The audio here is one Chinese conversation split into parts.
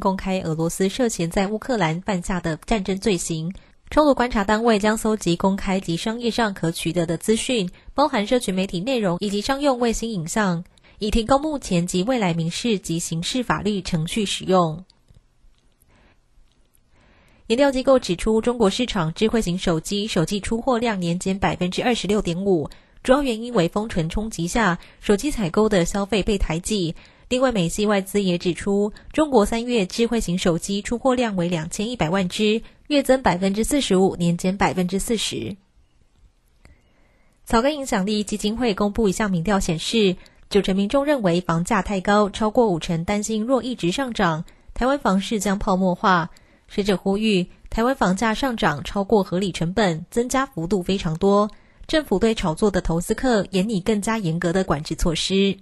公开俄罗斯涉嫌在乌克兰犯下的战争罪行。冲突观察单位将搜集公开及商业上可取得的资讯，包含社群媒体内容以及商用卫星影像，以提供目前及未来民事及刑事法律程序使用。研调机构指出，中国市场智慧型手机手机出货量年减百分之二十六点五，主要原因为封城冲击下手机采购的消费被抬挤。另外，美系外资也指出，中国三月智慧型手机出货量为两千一百万只。月增百分之四十五，年减百分之四十。草根影响力基金会公布一项民调显示，九成民众认为房价太高，超过五成担心若一直上涨，台湾房市将泡沫化。学者呼吁，台湾房价上涨超过合理成本，增加幅度非常多，政府对炒作的投资客严拟更加严格的管制措施。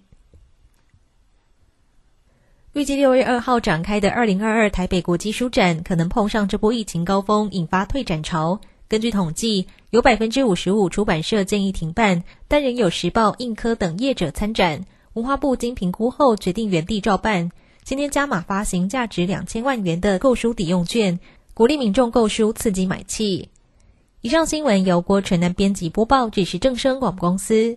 预计六月二号展开的二零二二台北国际书展，可能碰上这波疫情高峰，引发退展潮。根据统计，有百分之五十五出版社建议停办，但仍有时报、印科等业者参展。文化部经评估后决定原地照办。今天加码发行价值两千万元的购书抵用券，鼓励民众购书，刺激买气。以上新闻由郭纯南编辑播报，这是正声广播公司。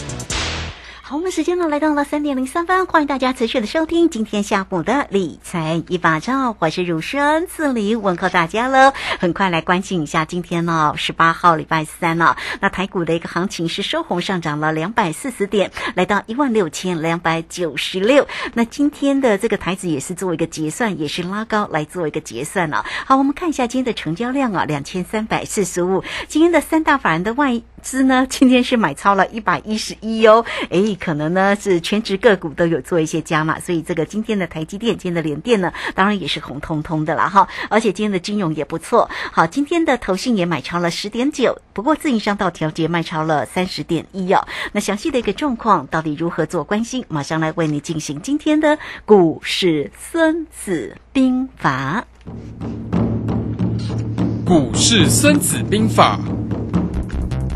好，我们时间呢来到了三点零三分，欢迎大家持续的收听今天下午的理财一把照，我是如轩，这里问候大家喽。很快来关心一下今天呢，十八号礼拜三了，那台股的一个行情是收红上涨了两百四十点，来到一万六千两百九十六。那今天的这个台子也是做一个结算，也是拉高来做一个结算了。好，我们看一下今天的成交量啊，两千三百四十五。今天的三大法人的外资呢，今天是买超了一百一十一哦，诶。可能呢是全职个股都有做一些加码，所以这个今天的台积电、今天的联电呢，当然也是红彤彤的了哈。而且今天的金融也不错，好，今天的投信也买超了十点九，不过自营商到调节卖超了三十点一哦。那详细的一个状况到底如何做关心？马上来为你进行今天的股市孙子兵法。股市孙子兵法。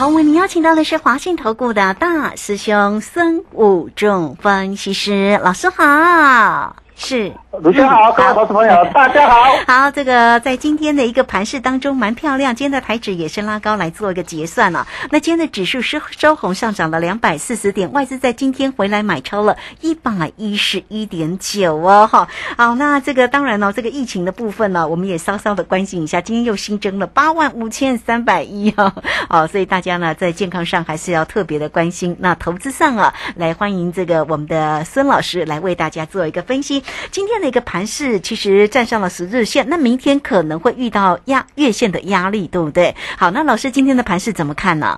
好，为您邀请到的是华信投顾的大师兄孙武仲分析师老师好。是，卢先好，各位投资朋友，大家好。好，这个在今天的一个盘市当中蛮漂亮，今天的台指也是拉高来做一个结算了。那今天的指数收收红上涨了两百四十点，外资在今天回来买超了一百一十一点九哦，哈。好，那这个当然呢，这个疫情的部分呢，我们也稍稍的关心一下，今天又新增了八万五千三百一哈。好，所以大家呢在健康上还是要特别的关心。那投资上啊，来欢迎这个我们的孙老师来为大家做一个分析。今天的一个盘势其实站上了十日线，那明天可能会遇到压月线的压力，对不对？好，那老师今天的盘势怎么看呢？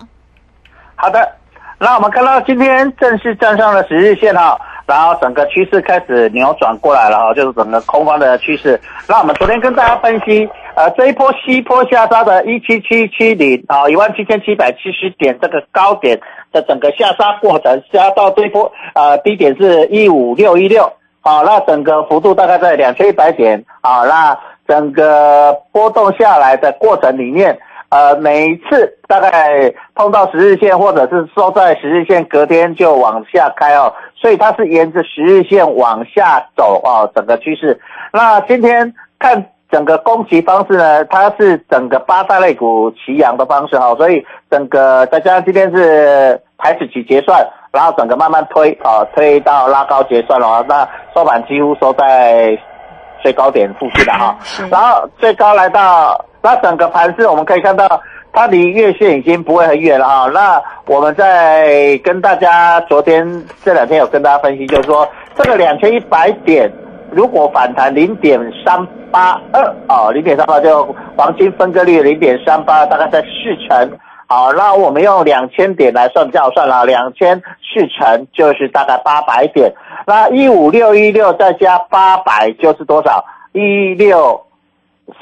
好的，那我们看到今天正式站上了十日线哈，然后整个趋势开始扭转过来了哈，就是整个空方的趋势。那我们昨天跟大家分析，呃，这一波西坡下杀的一七七七零啊，一万七千七百七十点这个高点的整个下杀过程，下到这一波呃低点是一五六一六，好，那整个幅度大概在两千一百点，好，那整个波动下来的过程里面。呃，每一次大概碰到十日线，或者是收在十日线，隔天就往下开哦，所以它是沿着十日线往下走哦，整个趋势。那今天看整个攻击方式呢，它是整个八大类股齐扬的方式哈，所以整个再加上今天是台指期结算，然后整个慢慢推啊，推到拉高结算了，那收盘几乎收在最高点附近的哈，然后最高来到。那整个盘势我们可以看到，它离月线已经不会很远了啊。那我们在跟大家昨天这两天有跟大家分析，就是说这个两千一百点如果反弹零点三八二啊，零点三八就黄金分割率零点三八，大概在四成。好，那我们用两千点来算比较算了，两千四成就是大概八百点。那一五六一六再加八百就是多少？一六。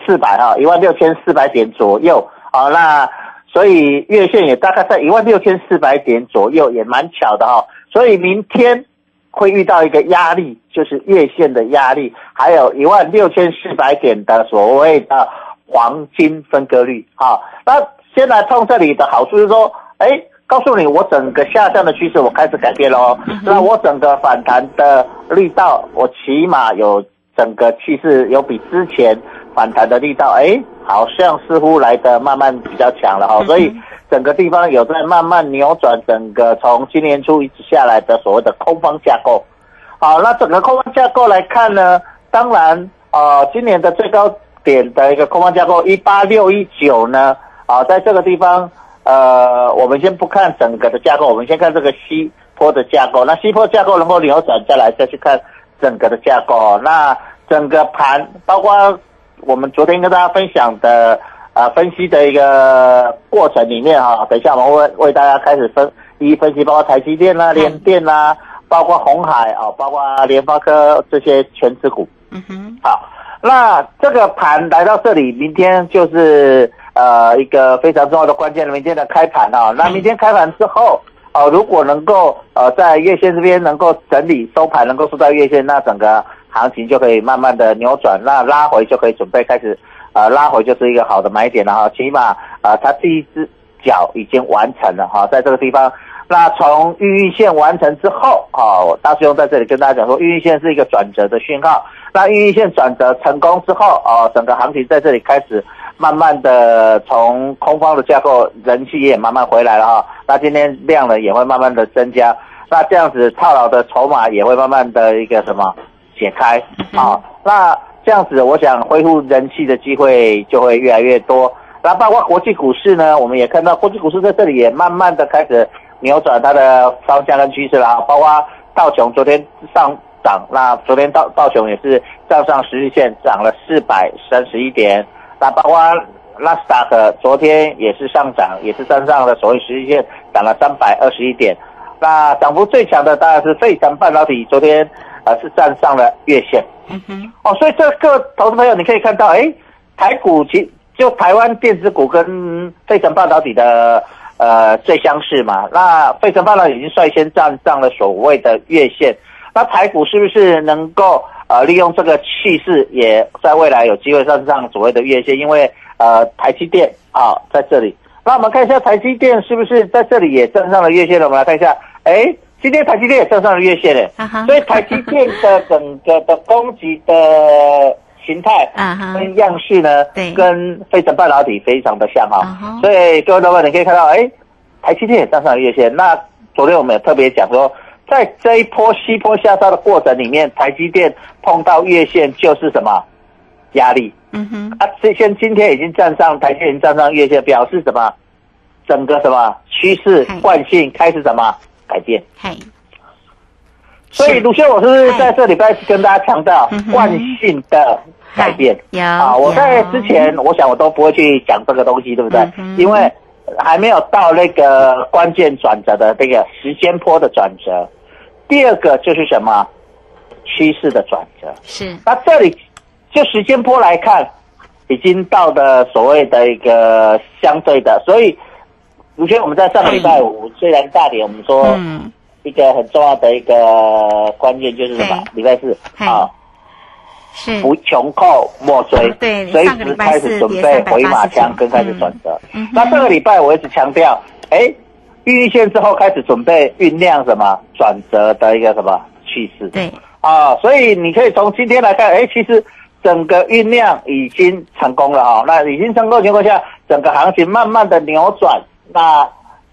四百哈，一万六千四百点左右，好，那所以月线也大概在一万六千四百点左右，也蛮巧的哈。所以明天会遇到一个压力，就是月线的压力，还有一万六千四百点的所谓的黄金分割率哈。那先来碰这里的好处是说，哎，告诉你我整个下降的趋势我开始改变了哦，那我整个反弹的力道，我起码有整个气势有比之前。反弹的力道，哎，好像似乎来的慢慢比较强了哈，所以整个地方有在慢慢扭转整个从今年初一直下来的所谓的空方架构。好，那整个空方架构来看呢，当然，呃，今年的最高点的一个空方架构一八六一九呢，啊，在这个地方，呃，我们先不看整个的架构，我们先看这个西坡的架构。那西坡架构能够扭转，再来再去看整个的架构。那整个盘包括。我们昨天跟大家分享的啊分析的一个过程里面哈，等一下我们为为大家开始分一一分析，包括台积电啦、联电啦，包括红海啊，包括联发科这些全资股。嗯哼。好，那这个盘来到这里，明天就是呃一个非常重要的关键，明天的开盘啊。那明天开盘之后，哦，如果能够呃在月线这边能够整理收盘，能够收到月线，那整个。行情就可以慢慢的扭转，那拉回就可以准备开始，呃，拉回就是一个好的买点了哈。起码啊，它第一只脚已经完成了哈，在这个地方，那从预运线完成之后哦，大师兄在这里跟大家讲说，预运线是一个转折的讯号。那预运线转折成功之后哦，整个行情在这里开始慢慢的从空方的架构，人气也慢慢回来了哈。那今天量呢也会慢慢的增加，那这样子套牢的筹码也会慢慢的一个什么？解开啊，那这样子，我想恢复人气的机会就会越来越多。那包括国际股市呢，我们也看到国际股市在这里也慢慢的开始扭转它的方向跟趋势了。包括道琼昨天上涨，那昨天道道琼也是站上十日线，涨了四百三十一点。那包括纳斯达克昨天也是上涨，也是站上了所谓十日线，涨了三百二十一点。那涨幅最强的当然是费城半导体，昨天。而是站上了月线，嗯哼，哦，所以这个投资朋友你可以看到，哎，台股其就台湾电子股跟费城半导体的呃最相似嘛，那费城半导体已经率先站上了所谓的月线，那台股是不是能够呃利用这个气势，也在未来有机会站上所谓的月线？因为呃台积电啊在这里，那我们看一下台积电是不是在这里也站上了月线了？我们来看一下，哎。今天台积电也站上了月线嘞，所以台积电的整个的攻击的形态跟样式呢，跟飞腾半导体非常的像哈。所以各位老板，你可以看到，哎，台积电也站上了月线。那昨天我们也特别讲说，在这一波西坡下杀的过程里面，台积电碰到月线就是什么压力？嗯哼，啊，这现今天已经站上台积电站上月线，表示什么？整个什么趋势惯性开始什么？改变，所以鲁迅，我是在这礼拜跟大家强调惯性的改变。啊，我在之前，我想我都不会去讲这个东西，对不对？因为还没有到那个关键转折的那个时间坡的转折。第二个就是什么？趋势的转折。是。那这里就时间波来看，已经到的所谓的一个相对的，所以，如轩我们在上个礼拜五虽然大跌，我们说嗯。一个很重要的一个关键就是什么？礼拜四嘿。啊，是。不穷寇莫追，对随时开始准备回马枪跟开始转折。那这个礼拜我一直强调，哎，孕育线之后开始准备酝酿什么转折的一个什么趋势。对啊，所以你可以从今天来看，哎，其实整个酝酿已经成功了哈、那已经成功的情况下，整个行情慢慢的扭转，那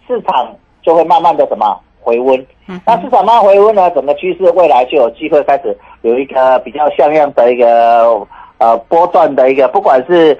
市场就会慢慢的什么回温。嗯那市场慢慢回温呢，整个趋势未来就有机会开始有一个比较像样的一个呃波段的一个，不管是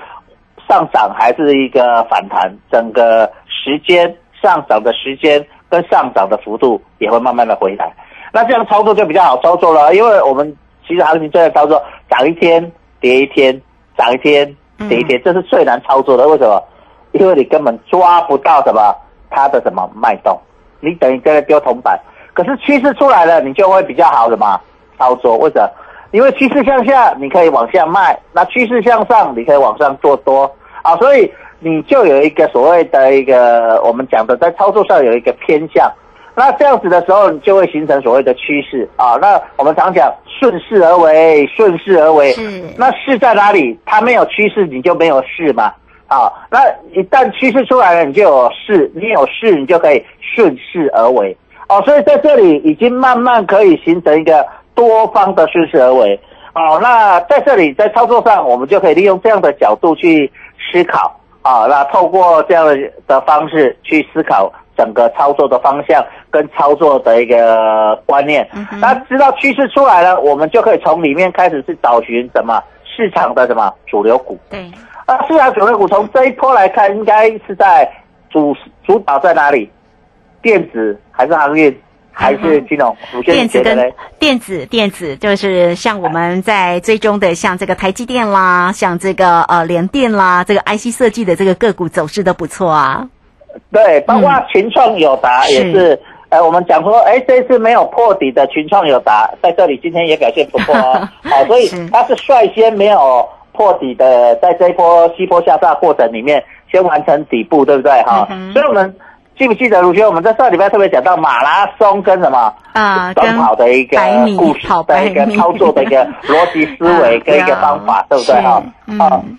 上涨还是一个反弹，整个时间上涨的时间跟上涨的幅度也会慢慢的回来。那这样操作就比较好操作了，因为我们其实行情最在操作，涨一天跌一天，涨一天跌一天，这是最难操作的。为什么？因为你根本抓不到什么它的什么脉动，你等于在那丢铜板。可是趋势出来了，你就会比较好的嘛操作。为什么？因为趋势向下，你可以往下卖；那趋势向上，你可以往上做多啊。所以你就有一个所谓的一个我们讲的，在操作上有一个偏向。那这样子的时候，你就会形成所谓的趋势啊。那我们常讲顺势而为，顺势而为。是那势在哪里？它没有趋势，你就没有势嘛。啊，那一旦趋势出来了，你就有势，你有势，你就可以顺势而为。哦，所以在这里已经慢慢可以形成一个多方的顺势而为。哦，那在这里在操作上，我们就可以利用这样的角度去思考。啊，那透过这样的的方式去思考整个操作的方向跟操作的一个观念。那知道趋势出来了，我们就可以从里面开始去找寻什么市场的什么主流股。对啊，市场主流股从这一波来看，应该是在主主导在哪里？电子还是航运还是金融？电子跟？电子电子就是像我们在追踪的，像这个台积电啦，像这个呃联电啦，这个 IC 设计的这个个股走势都不错啊。对，包括群创友达也是是，呃，我们讲说，哎，这次没有破底的群创友达，在这里今天也表现不错哦，好，所以是它是率先没有破底的，在这一波西坡下杀过程里面，先完成底部，对不对？哈、嗯所以我们记不记得卢轩？我们在上礼拜特别讲到马拉松跟什么？啊短跑的一个故事跑的一个操作的一个逻辑思维啊跟一个 方法，对不对？哈、嗯，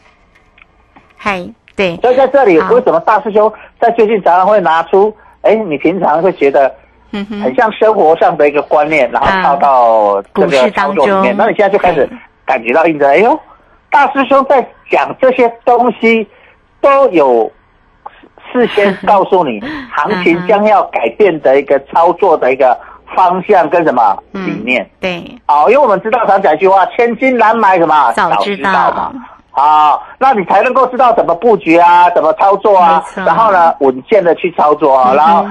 嗨，对，所以在这里，好为什么大师兄在最近常常会拿出，哎，你平常会觉得嗯哼很像生活上的一个观念，然后啊套到这个操作里面。那你现在就开始感觉到印证，哎呦，大师兄在讲这些东西都有事先告诉你 行情将要改变的一个操作的一个方向跟什么嗯理念。对，好，因为我们知道常讲一句话，千金难买什么？早知道嘛。好，那你才能够知道怎么布局啊，怎么操作啊然后呢，稳健的去操作啊。嗯然后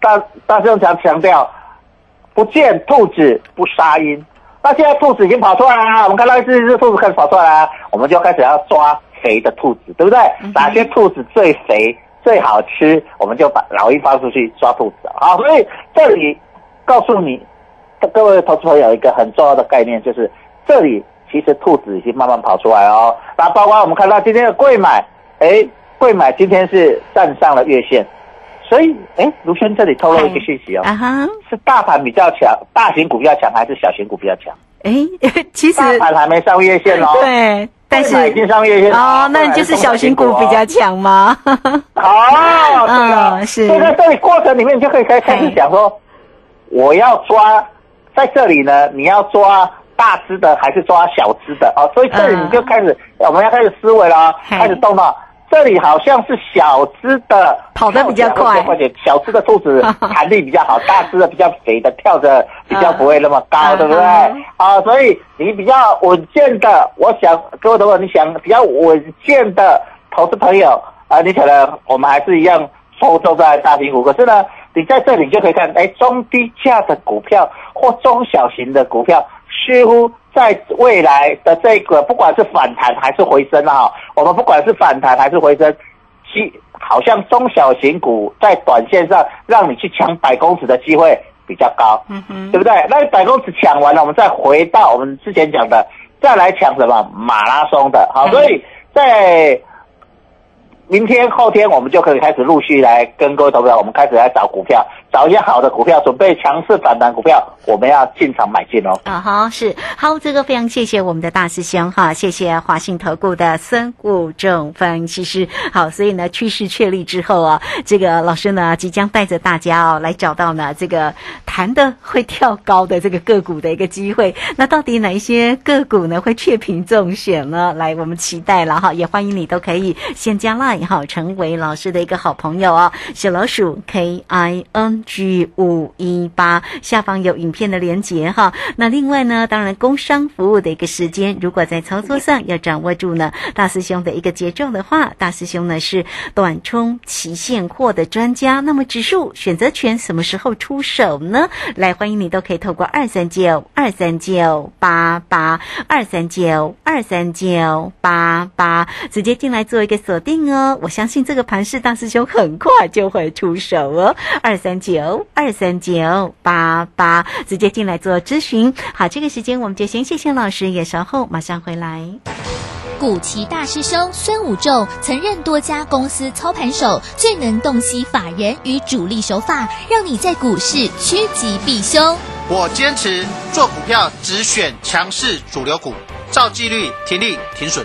大大师兄强强调，不见兔子不杀鹰。那现在兔子已经跑出来了，我们看到一只一只兔子开始跑出来了，我们就开始要抓肥的兔子，对不对？嗯哪些兔子最肥最好吃，我们就把老鹰发出去抓兔子。啊，所以这里告诉你，各位投资朋友一个很重要的概念，就是这里其实兔子已经慢慢跑出来哦。那包括我们看到今天的贵买，哎，贵买今天是站上了月线，所以哎，卢轩这里透露一个信息哦，是大盘比较强，大型股比较强，还是小型股比较强？哎，其实大盘还没上月线哦，对，但是已经上月线哦，那你就是小型股比较强吗？哦，对啊，嗯是。所以在这里过程里面，你就可以开开始讲说，我要抓在这里呢，你要抓大只的还是抓小只的？哦？所以这里你就开始，我们要开始思维了哦，嘿。开始动到这里好像是小只的跑得比较快。快点，小只的兔子 弹力比较好，大只的比较肥的跳着比较不会那么高，嗯对不对？嗯啊，所以你比较稳健的，我想各位朋友，你想比较稳健的投资朋友啊，你可能我们还是一样抽中在大型股，可是呢，你在这里就可以看，哎，中低价的股票或中小型的股票，似乎在未来的这个不管是反弹还是回升啊，我们不管是反弹还是回升，机好像中小型股在短线上让你去抢百公尺的机会比较高，嗯哼，对不对？那百公尺抢完了，我们再回到我们之前讲的，再来抢什么？马拉松的，好，嗯。所以在明天、后天我们就可以开始陆续来跟各位投票，我们开始来找股票，找一些好的股票，准备强势反弹股票，我们要进场买进哦。啊哈，是好，这个非常谢谢我们的大师兄哈，谢谢华信投顾的孙武仲分析师。好，所以呢，趋势确立之后啊，这个老师呢即将带着大家哦来找到呢这个弹的会跳高的这个个股的一个机会。那到底哪一些个股呢会确评中选呢？来，我们期待了哈，也欢迎你都可以先加 line 哈，成为老师的一个好朋友哦。小老鼠 K I N G 五一八下方有影片的连接哈。那另外呢，当然工商服务的一个时间，如果在操作上要掌握住呢大师兄的一个节奏的话，大师兄呢是短冲期现货的专家。那么指数选择权什么时候出手呢？来，欢迎你都可以透过二三九二三九八八二三九二三九八八直接进来做一个锁定哦。我相信这个盘势大师兄很快就会出手哦，二三九二三九八八直接进来做咨询。好，这个时间我们就先谢谢老师，也稍后马上回来。古奇大师兄孙武仲曾任多家公司操盘手，最能洞悉法人与主力手法，让你在股市趋吉避凶。我坚持做股票只选强势主流股，照纪律停利停损。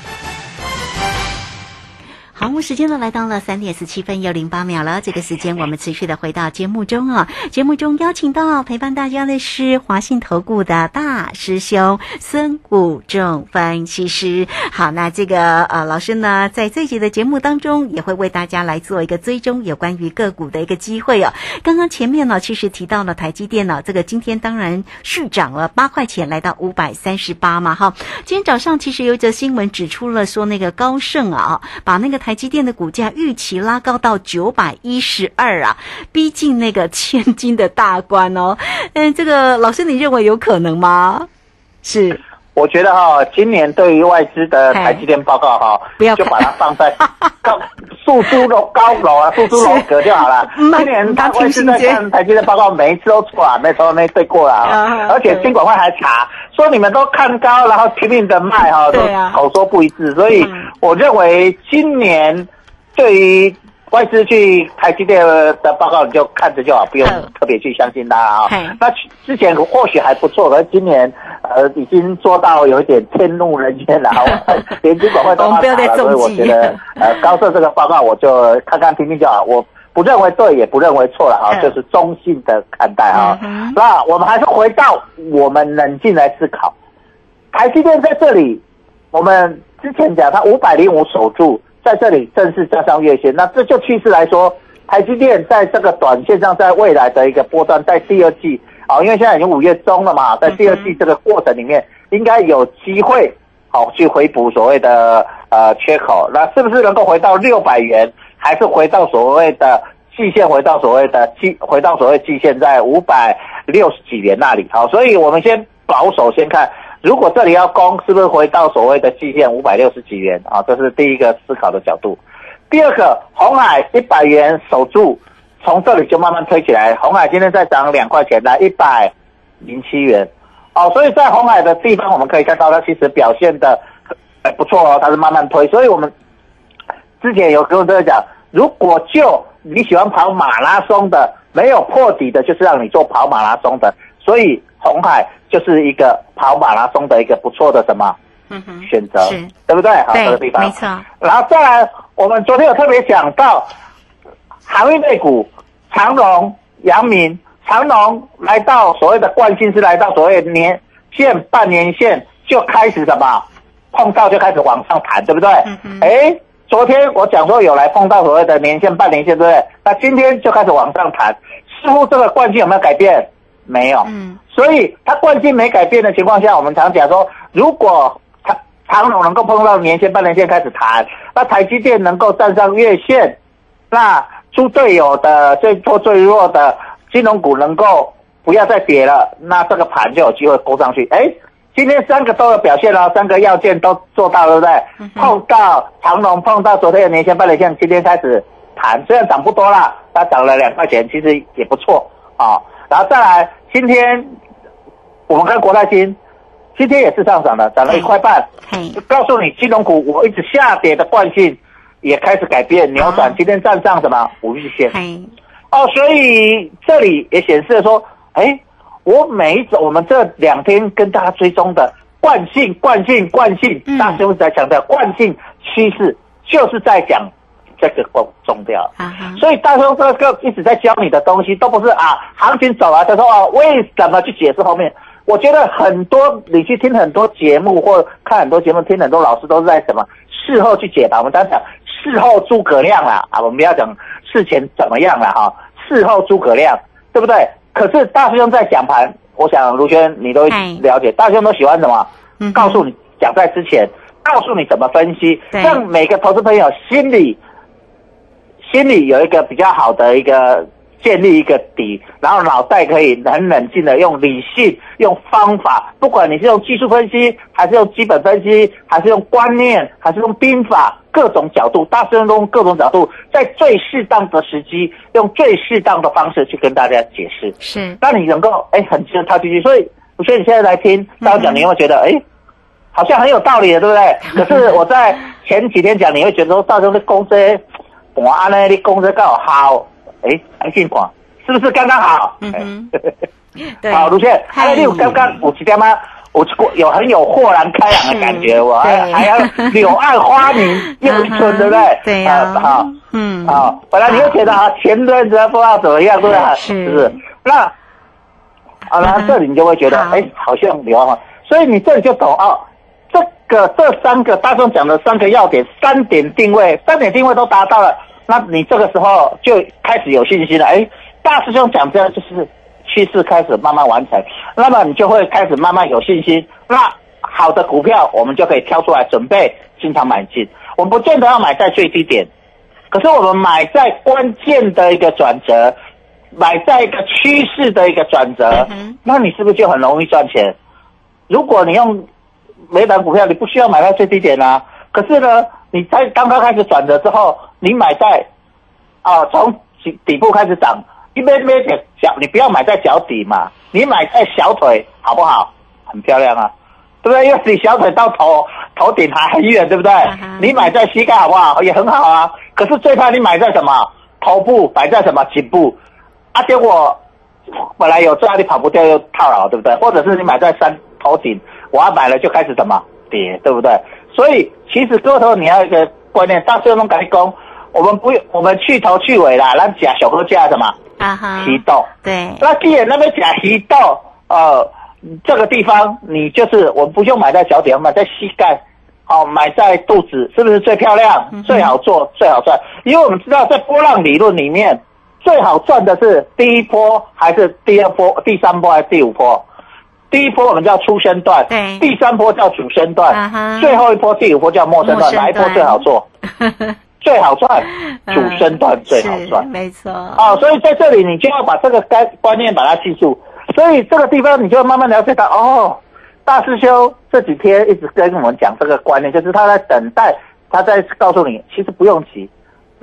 好，我们时间呢来到了三点十七分又零八秒了。这个时间我们持续的回到节目中啊。节目中邀请到陪伴大家的是华信投顾的大师兄孙武仲分析师。好，那这个呃老师呢，在这一集的节目当中也会为大家来做一个追踪有关于个股的一个机会哦。刚刚前面呢，其实提到了台积电呢，这个今天当然续涨了八块钱，来到五百三十八嘛哈。今天早上其实有一则新闻指出了说，那个高盛啊，把那个台积电的股价预期拉高到九百一十二啊，逼近那个千金的大关哦。嗯，这个老师你认为有可能吗？是我觉得哈，今年对于外资的台积电报告哈不要，就把它放在 高诉诸楼高楼啊，诉诸楼阁就好了。嗯今年他会是在看台积电报告，每一次都错啊，没错没对过了啊。啊，而且监管会还查说你们都看高，然后拼命的卖哈，都口说不一致，所以嗯。我认为今年对于。外资去台积电的报告，你就看着就好，不用嗯特别去相信它啊。嘿。那之前或许还不错，可是今年呃已经做到有一点天怒人怨了，连金管会都我们不要再要查了，所以我觉得呃高盛这个报告我就看看听听就好，我不认为对，也不认为错了啊，嗯就是中性的看待啊。嗯。那我们还是回到我们冷静来思考，台积电在这里，我们之前讲它五百零五守住，在这里正式站上月线，那这就趋势来说，台积电在这个短线上，在未来的一个波段，在第二季啊，因为现在已经五月中了嘛，在第二季这个过程里面，应该有机会好去回补所谓的呃缺口，那是不是能够回到六百元，还是回到所谓的季线，回到所谓的季，回到所谓季线在五百六十几元那里？好，所以我们先保守先看。如果这里要攻，是不是回到所谓的季线五百六十几元啊？这是第一个思考的角度。第二个，红海一百元守住，从这里就慢慢推起来。红海今天再涨两块钱，来一百零七元。哦，所以在红海的地方，我们可以看到它其实表现的哎不错哦，它是慢慢推。所以我们之前有跟我在讲，如果就你喜欢跑马拉松的，没有破底的，就是让你做跑马拉松的。所以红海就是一个跑马拉松的一个不错的什么嗯哼，选择，对不对？好，这个地，方没错，然后再来，我们昨天有特别讲到航运类股，长荣、阳明，长荣来到所谓的惯性是来到所谓年线、半年线就开始什么碰到就开始往上弹，对不对？哎、昨天我讲说有来碰到所谓的年线、半年线，对不对？那今天就开始往上弹，似乎这个惯性有没有改变？没有。嗯，所以它惯性没改变的情况下，我们常讲说，如果长长龙能够碰到年线、半年线开始弹，那台积电能够站上月线，那猪队友的最弱最弱的金融股能够不要再跌了，那这个盘就有机会勾上去。哎，今天三个都有表现了，三个要件都做到了，对不对？碰到长龙，碰到昨天的年线、半年线，今天开始弹，虽然涨不多啦，它涨了两块钱，其实也不错啊。然后再来，今天我们看国泰金，今天也是上涨的，涨了一块半。嘿，就告诉你，金融股我一直下跌的惯性也开始改变扭转，啊。今天站上什么五日线。嘿，哦，所以这里也显示了说，哎，我每一种我们这两天跟大家追踪的惯性、惯性、惯性嗯，大师傅在强调惯性趋势，就是在讲这个重重掉。啊，所以大兄这个一直在教你的东西，都不是啊，行情走了，他说啊，为什么去解释后面？我觉得很多你去听很多节目或看很多节目，听很多老师都是在什么事后去解答。我们刚讲事后诸葛亮啦，啊，我们不要讲事前怎么样了哈，事后诸葛亮，对不对？可是大师兄在讲盘，我想卢轩你都了解，大师兄都喜欢什么？嗯告诉你讲在之前，告诉你怎么分析，让每个投资朋友心里心里有一个比较好的一个建立一个底，然后脑袋可以很冷静的用理性、用方法，不管你是用技术分析，还是用基本分析，还是用观念，还是用兵法，各种角度，大师兄都用各种角度，在最适当的时机，用最适当的方式去跟大家解释。是，让你能够哎很值得套进去。所以我觉得你现在来听大家讲，你会觉得哎好像很有道理的，对不对？可是我在前几天讲，你会觉得说大家的公司我按呢，你公司刚好好，哎，安静款是不是刚刚好？嗯 对，好，卢倩，嗨哎，你有刚刚有几点吗？我有很有豁然开朗的感觉，我还对还要 柳暗花明又一村，对不对？对呀啊好。嗯，好，本来你会觉得啊，前段子不知道怎么样，对不对？是不是？那啊，然后嗯这里你就会觉得，好哎，好像有啊，所以你这里就懂哦。这个这三个大众讲的三个要点，三点定位，三点定位都达到了，那你这个时候就开始有信心了。哎，大师兄讲这样就是趋势开始慢慢完成，那么你就会开始慢慢有信心。那好的股票，我们就可以挑出来准备经常买进。我们不见得要买在最低点，可是我们买在关键的一个转折，买在一个趋势的一个转折，嗯那你是不是就很容易赚钱？如果你用每档股票，你不需要买在最低点啊。可是呢，你在刚刚开始转折之后，你买在啊从底底部开始涨，一边边点脚，你不要买在脚底嘛，你买在小腿好不好？很漂亮啊，对不对？因为你小腿到头头顶还很远，对不对啊？你买在膝盖好不好？也很好啊。可是最怕你买在什么？头部摆在什么颈部啊？结果本来有赚，你跑不掉又套牢，对不对？或者是你买在山头顶，我要买了就开始什么跌，对不对？所以其实各位头你要一个观念，大师兄跟你讲，我们不用我们去头去尾啦，那假小哥价什么啊哈，鱼豆。对，那既然那边假鱼豆，呃，这个地方你就是我们不用买在脚底，买在膝盖。哦，买在肚子是不是最漂亮、嗯最好做、最好赚？因为我们知道，在波浪理论里面，最好赚的是第一波还是第二波、第三波还是第五波？第一波我们叫初生段，对第三波叫主升段，最后一波第五波叫末升段，哪一波最好做？最好赚，主升段最好是赚。没错，啊，所以在这里你就要把这个概观念把它记住，所以这个地方你就慢慢了解到哦，大师兄这几天一直跟我们讲这个观念，就是他在等待，他在告诉你，其实不用急，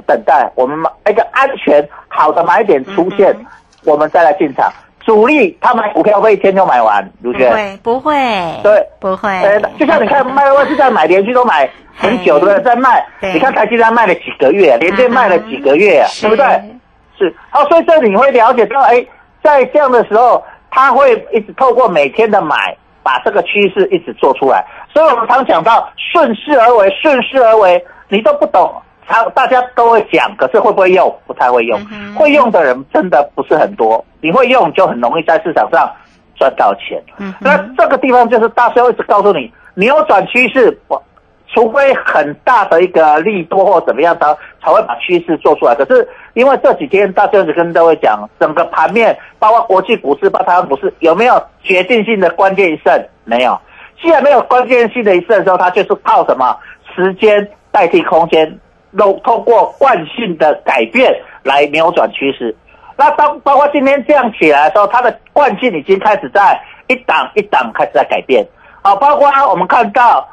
等待我们买一个安全好的买点出现，嗯我们再来进场。主力他买股票会一天就买完，卢不轩。会不会，对，不会，呃，就像你看卖外资在买，连续都买很久，对不对？在卖，你看台积电卖了几个月，连电卖了几个月，啊，对不对？是，好，所以这里你会了解到，哎，在这样的时候，他会一直透过每天的买，把这个趋势一直做出来。所以我们常讲到顺势而为，顺势而为，你都不懂，常大家都会讲，可是会不会用？不太会用。嗯会用的人真的不是很多，你会用就很容易在市场上赚到钱。嗯那这个地方就是大师会一直告诉你，扭转趋势，不除非很大的一个利多或怎么样的，才会把趋势做出来。可是因为这几天大师一直跟各位讲，整个盘面包括国际股市、包括台湾股市，有没有决定性的关键一胜？没有。既然没有关键性的一胜的时候，它就是靠什么时间代替空间，通通过惯性的改变来扭转趋势。那当包括今天这样起来的时候，它的惯性已经开始在一档一档开始在改变。啊，包括我们看到。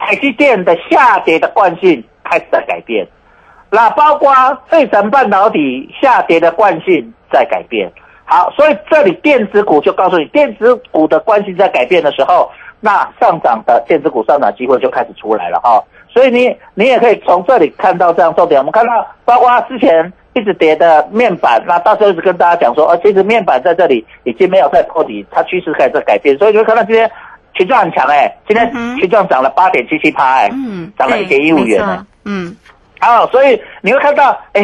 台积电的下跌的惯性开始在改变，那包括费城半导体下跌的惯性在改变。好，所以这里电子股就告诉你，电子股的惯性在改变的时候，那上涨的电子股上涨机会就开始出来了哈。所以你你也可以从这里看到这样重点。我们看到包括之前一直跌的面板，那到时候是跟大家讲说，呃，其实面板在这里已经没有在破底，它趋势开始在改变，所以你会看到今天。群状很强哎，今天群状涨了八点七七趴哎，涨了一点一五元哎，嗯，啊，所以你会看到，哎，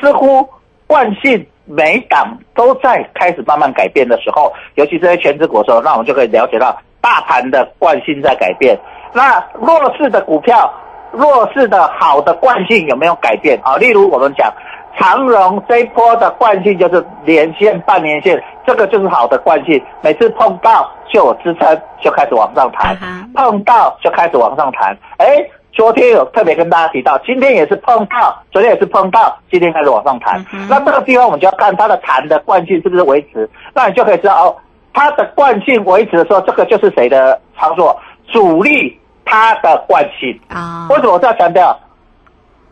似乎惯性每档都在开始慢慢改变的时候，尤其是在全职股的时候，那我们就可以了解到大盘的惯性在改变。那弱势的股票，弱势的好的惯性有没有改变啊？例如我们讲。长荣这一波的惯性就是连线、半年线，这个就是好的惯性。每次碰到就有支撑，就开始往上弹；碰到就开始往上弹。哎，昨天有特别跟大家提到，今天也是碰到，昨天也是碰到，今天开始往上弹。那这个地方我们就要看它的弹的惯性是不是维持，那你就可以知道哦，它的惯性维持的时候，这个就是谁的操作？主力它的惯性啊？为什么我这样强调？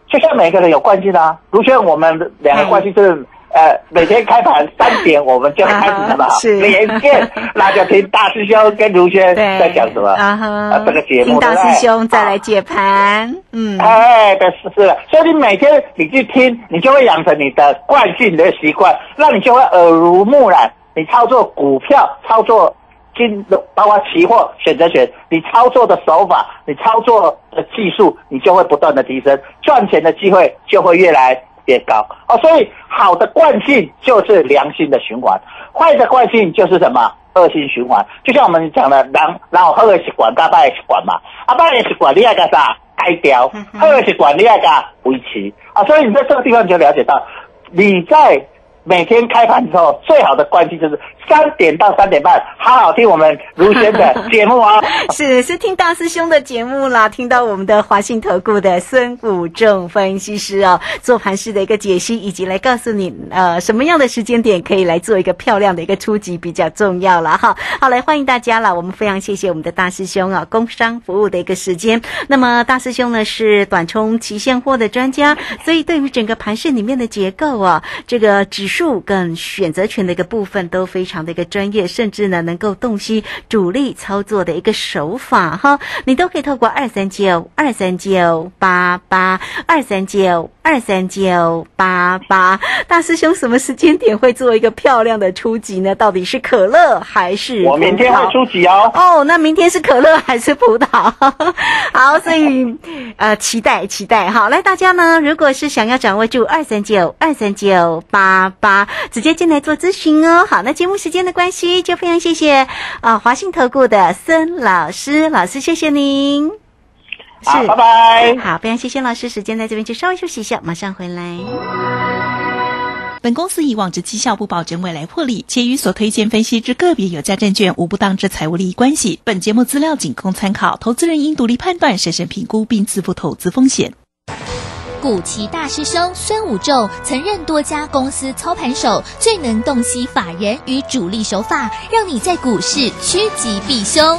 就像每个人有惯性啊，如轩我们两个惯性就是，呃，每天开盘三点我们就开始什么连线，那就听大师兄跟卢轩在讲什么啊？这个节目，听大师兄再来解盘，嗯，哎，对，是是，所以你每天你去听，你就会养成你的惯性的习惯，那你就会耳濡目染，你操作股票操作。金包括期货、选择权，你操作的手法，你操作的技术，你就会不断的提升，赚钱的机会就会越来越高哦。所以好的惯性就是良性的循环，坏的惯性就是什么恶性循环。就像我们讲的，然然后好的习惯，加坏的习惯嘛，啊，坏的习惯你要干啥？改掉，好的习惯你要干维持啊。所以你在这个地方就了解到，你在。每天开盘之后，最好的关系就是三点到三点半，好好听我们如轩的节目啊！是是听大师兄的节目啦，听到我们的华信投顾的孙武正分析师哦，做盘式的一个解析，以及来告诉你呃什么样的时间点可以来做一个漂亮的一个初级比较重要了哈。好，来欢迎大家了，我们非常谢谢我们的大师兄啊，工商服务的一个时间。那么大师兄呢是短冲期现货的专家，所以对于整个盘市里面的结构啊，这个指数跟选择权的一个部分都非常的一个专业，甚至呢能够洞悉主力操作的一个手法哈，你都可以透过二三九二三九八八二三九二三九八八，大师兄什么时间点会做一个漂亮的初级呢？到底是可乐还是？我明天会初级哦。哦，那明天是可乐还是葡萄？好，所以呃期待期待好，来大家呢，如果是想要掌握住二三九二三九八。八直接进来做咨询哦。好，那节目时间的关系，就非常谢谢啊华信投顾的孙老师，老师谢谢您。是，拜拜。好，非常谢谢老师，时间在这边就稍微休息一下，马上回来。本公司以往之绩效不保证未来获利，且与所推荐分析之个别有价证券无不当之财务利益关系。本节目资料仅供参考，投资人应独立判断、审慎评估并自负投资风险。古奇大师兄孙武仲曾任多家公司操盘手，最能洞悉法人与主力手法，让你在股市趋吉避凶。